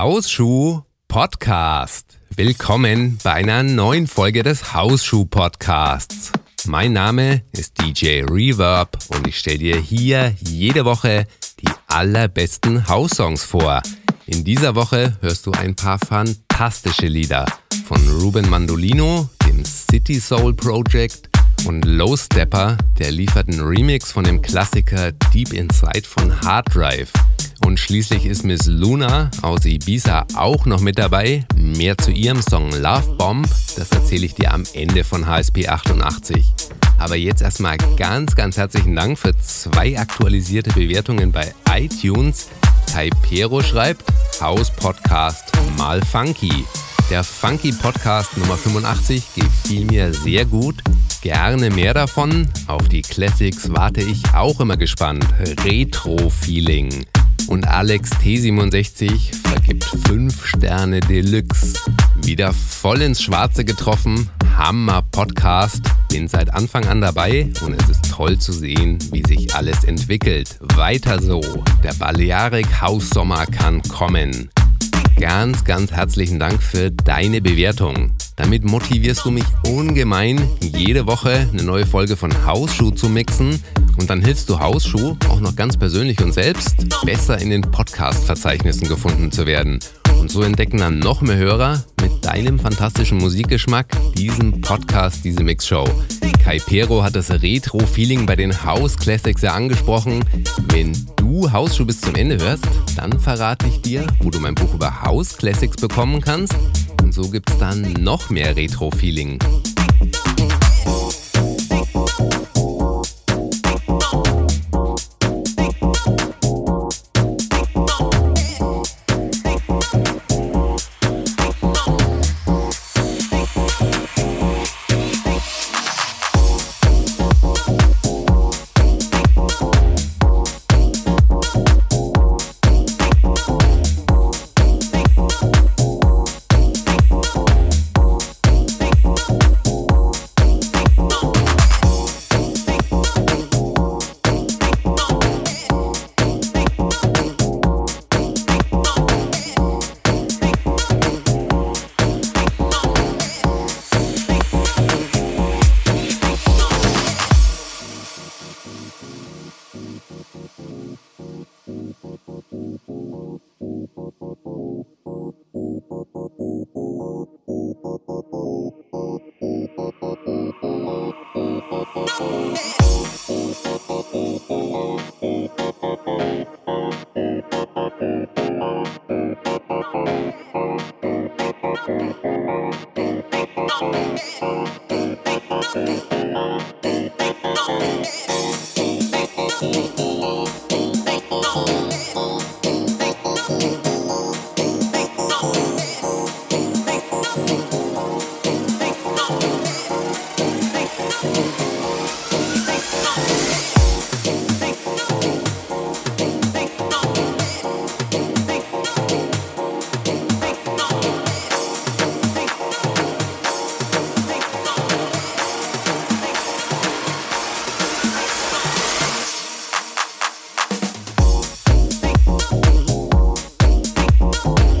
Hausschuh Podcast. Willkommen bei einer neuen Folge des Hausschuh Podcasts. Mein Name ist DJ Reverb und ich stelle dir hier jede Woche die allerbesten House-Songs vor. In dieser Woche hörst du ein paar fantastische Lieder von Ruben Mandolino, dem City Soul Project und Low Stepper, der liefert einen Remix von dem Klassiker Deep Inside von Hard Drive. Und schließlich ist Miss Luna aus Ibiza auch noch mit dabei. Mehr zu ihrem Song Love Bomb, das erzähle ich dir am Ende von HSP 88. Aber jetzt erstmal ganz, ganz herzlichen Dank für zwei aktualisierte Bewertungen bei iTunes. Taipero schreibt, House Podcast mal funky. Der Funky Podcast Nummer 85 gefiel mir sehr gut. Gerne mehr davon. Auf die Classics warte ich auch immer gespannt. Retro-Feeling. Und Alex T67 vergibt 5 Sterne Deluxe. Wieder voll ins Schwarze getroffen. Hammer Podcast. Bin seit Anfang an dabei und es ist toll zu sehen, wie sich alles entwickelt. Weiter so. Der Balearic Haus Sommer kann kommen. Ganz, ganz herzlichen Dank für deine Bewertung. Damit motivierst du mich ungemein, jede Woche eine neue Folge von Hausschuh zu mixen. Und dann hilfst du Hausschuh auch noch ganz persönlich und selbst besser in den Podcast-Verzeichnissen gefunden zu werden. Und so entdecken dann noch mehr Hörer mit deinem fantastischen Musikgeschmack diesen Podcast, diese Mixshow. Kai Pero hat das Retro-Feeling bei den House Classics ja angesprochen. Wenn du Hausschuh bis zum Ende hörst, dann verrate ich dir, wo du mein Buch über House Classics bekommen kannst. Und so gibt's dann noch mehr Retro-Feeling. Cool.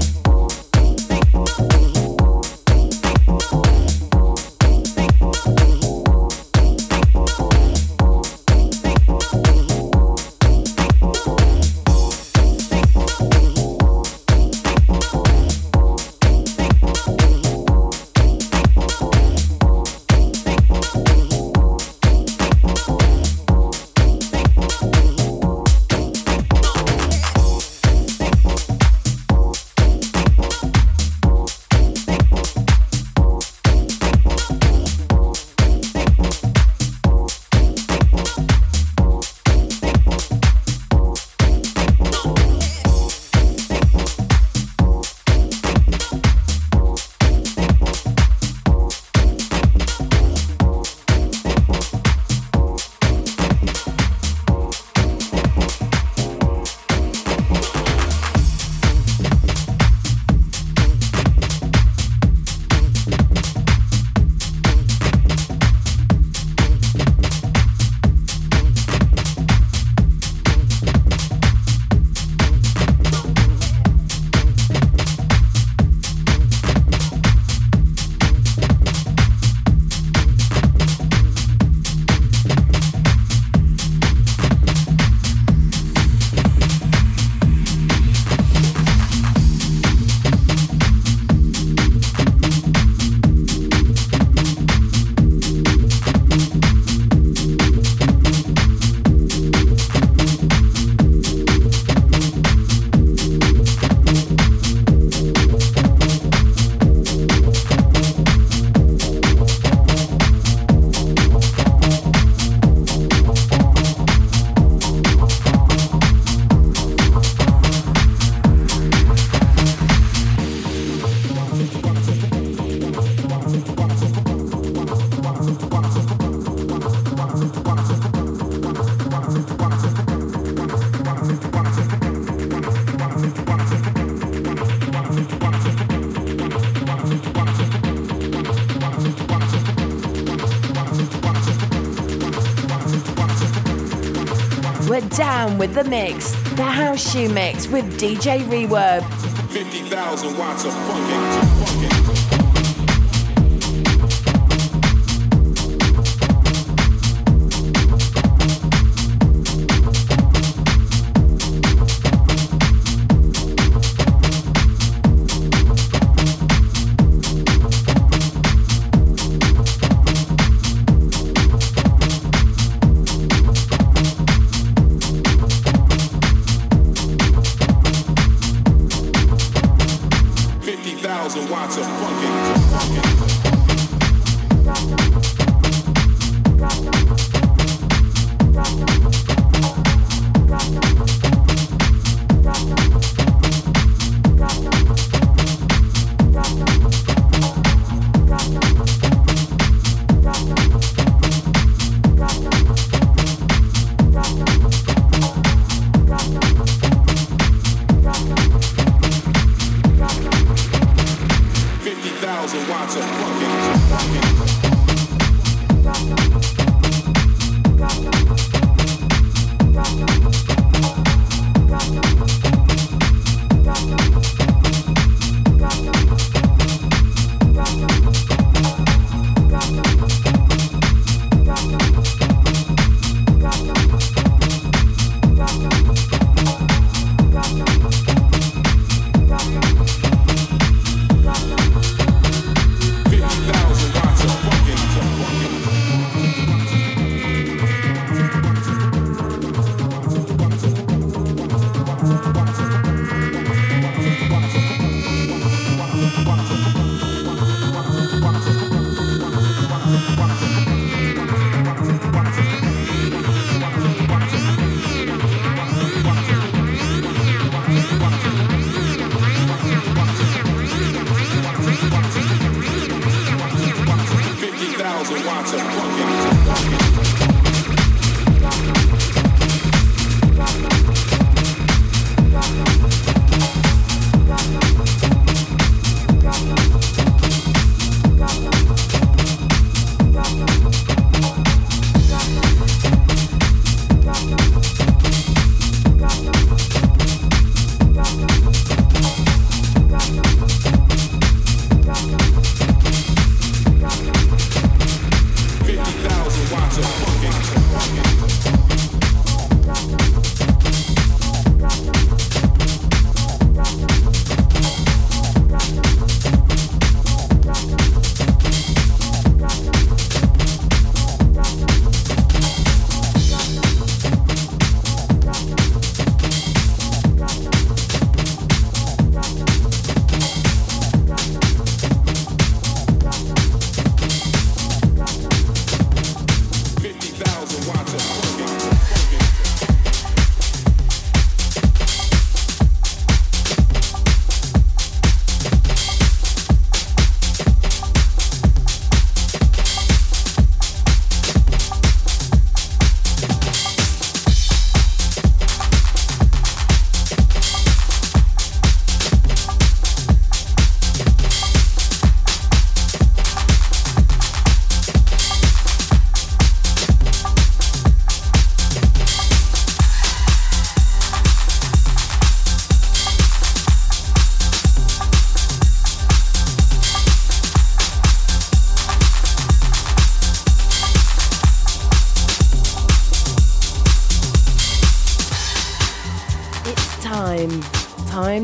With the mix. The House Shoe Mix with DJ Reverb. 50,000 watts of.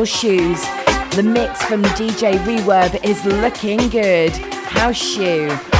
Your shoes. The mix from DJ Reverb is looking good. House shoe.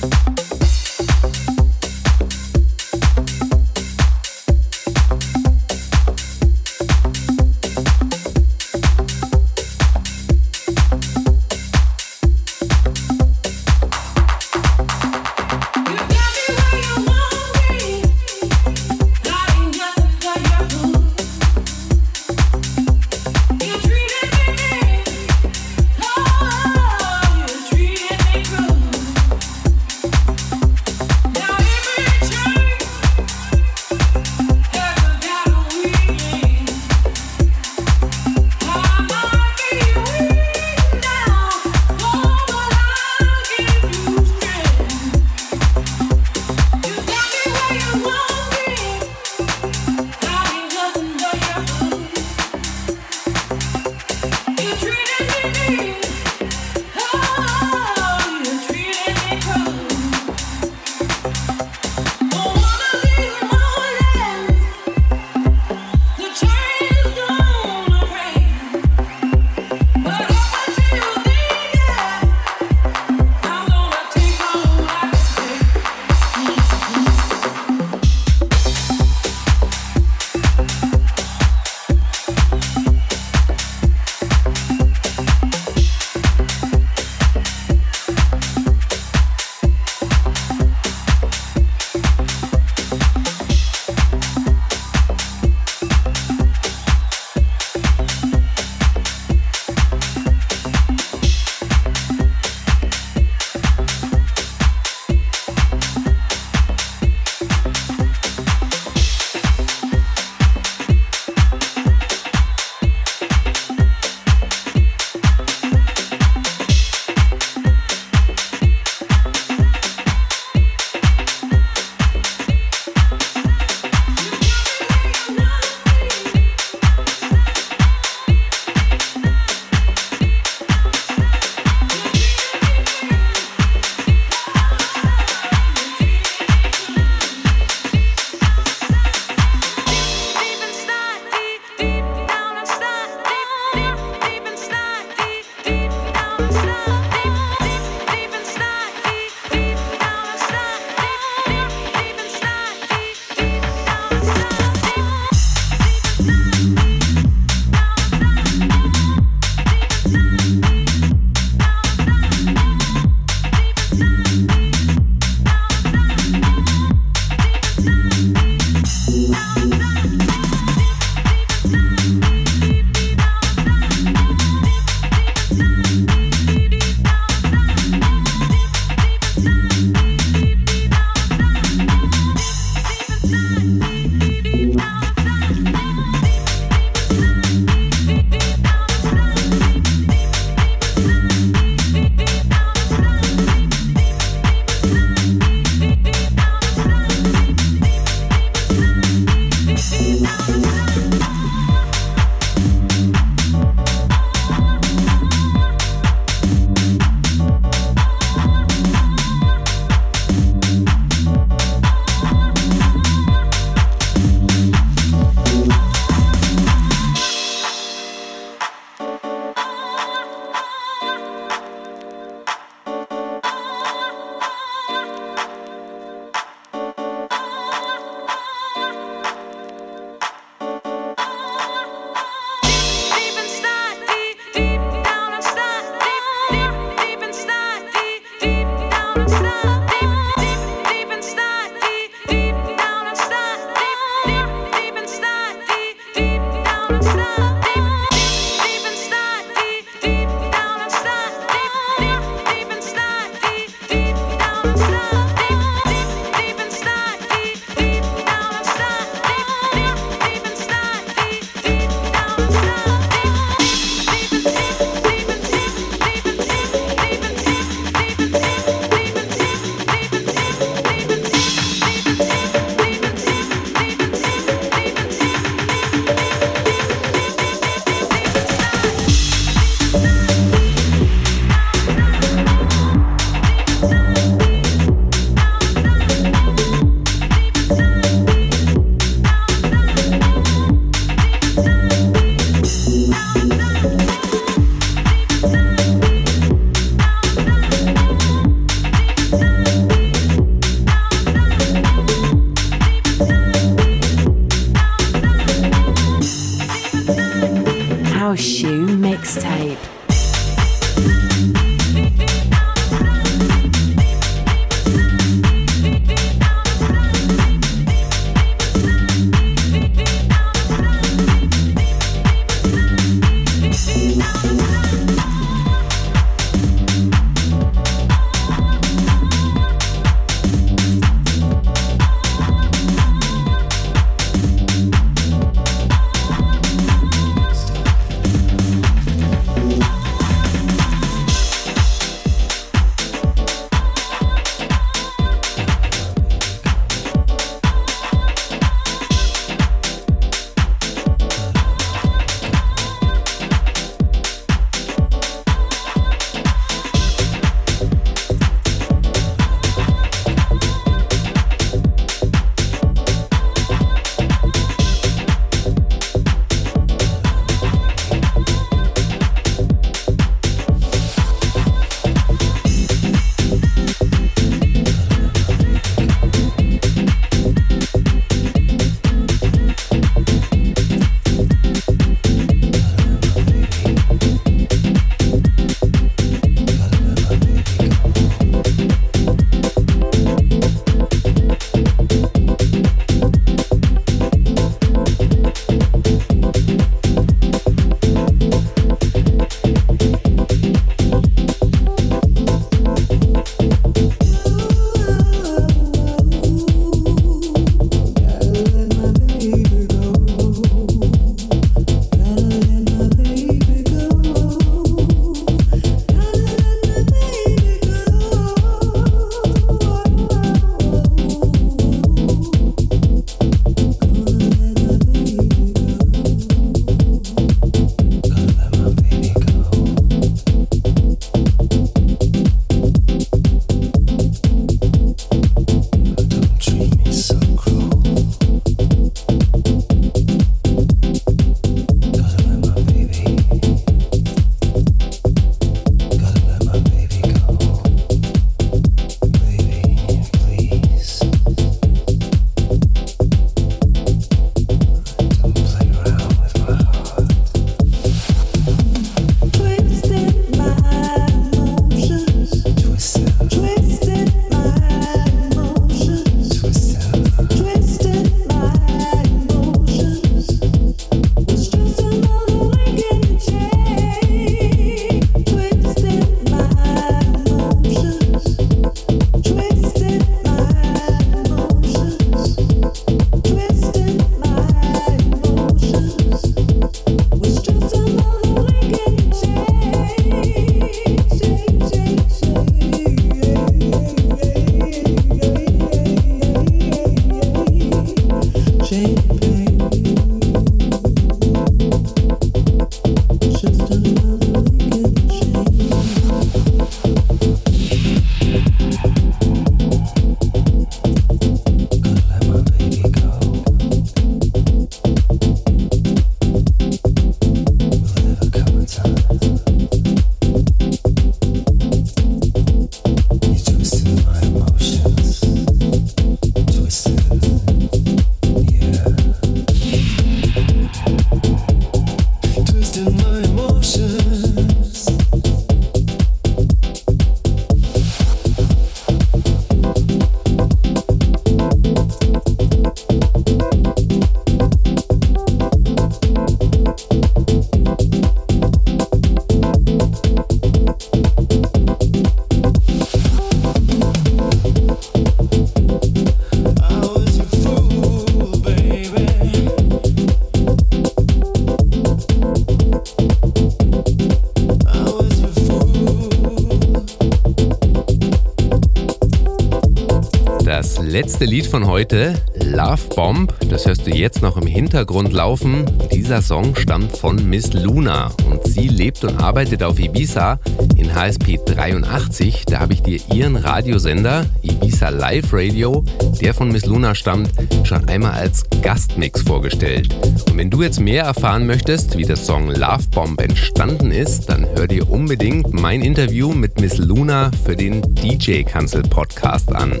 Letzte Lied von heute, Love Bomb, das hörst du jetzt noch im Hintergrund laufen. Dieser Song stammt von Miss Luna und sie lebt und arbeitet auf Ibiza in HSP 83. Da habe ich dir ihren Radiosender, Ibiza Live Radio, der von Miss Luna stammt, schon einmal als Gastmix vorgestellt. Und wenn du jetzt mehr erfahren möchtest, wie der Song Love Bomb entstanden ist, dann hör dir unbedingt mein Interview mit Miss Luna für den DJ Cancel Podcast an.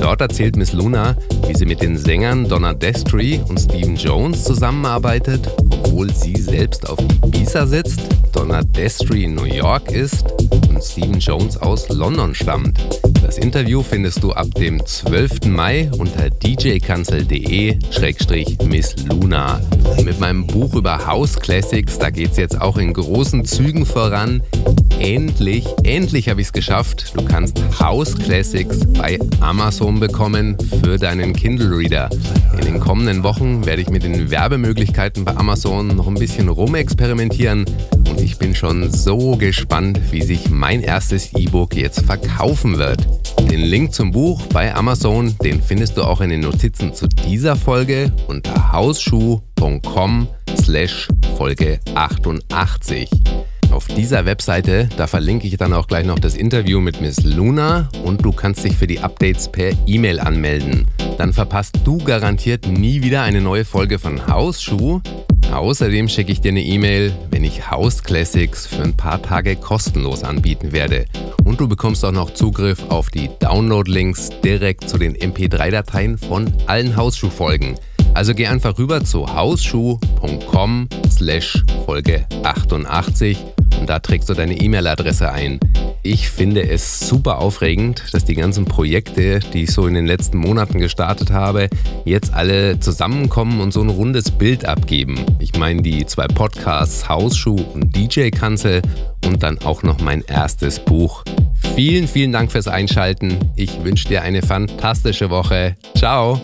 Dort erzählt Miss Luna, wie sie mit den Sängern Donna Destry und Stephen Jones zusammenarbeitet, obwohl sie selbst auf Ibiza sitzt, Donna Destry in New York ist und Stephen Jones aus London stammt. Das Interview findest du ab dem 12. Mai unter djkanzel.de-miss Luna. Mit meinem Buch über House Classics, da geht es jetzt auch in großen Zügen voran. Endlich, endlich habe ich es geschafft. Du kannst House Classics bei Amazon bekommen für deinen Kindle Reader. In den kommenden Wochen werde ich mit den Werbemöglichkeiten bei Amazon noch ein bisschen rumexperimentieren und ich bin schon so gespannt, wie sich mein erstes E-Book jetzt verkaufen wird. Den Link zum Buch bei Amazon, den findest du auch in den Notizen zu dieser Folge unter hausschuh.com slash Folge 88. Auf dieser Webseite, da verlinke ich dann auch gleich noch das Interview mit Miss Luna und du kannst dich für die Updates per E-Mail anmelden. Dann verpasst du garantiert nie wieder eine neue Folge von Hausschuh. Außerdem schicke ich dir eine E-Mail, wenn ich House Classics für ein paar Tage kostenlos anbieten werde. Und du bekommst auch noch Zugriff auf die Download-Links direkt zu den MP3-Dateien von allen Hausschuh-Folgen. Also geh einfach rüber zu hausschuh.com slash Folge 88 und da trägst du deine E-Mail-Adresse ein. Ich finde es super aufregend, dass die ganzen Projekte, die ich so in den letzten Monaten gestartet habe, jetzt alle zusammenkommen und so ein rundes Bild abgeben. Ich meine die zwei Podcasts Hausschuh und DJ Kanzel und dann auch noch mein erstes Buch. Vielen, vielen Dank fürs Einschalten. Ich wünsche dir eine fantastische Woche. Ciao.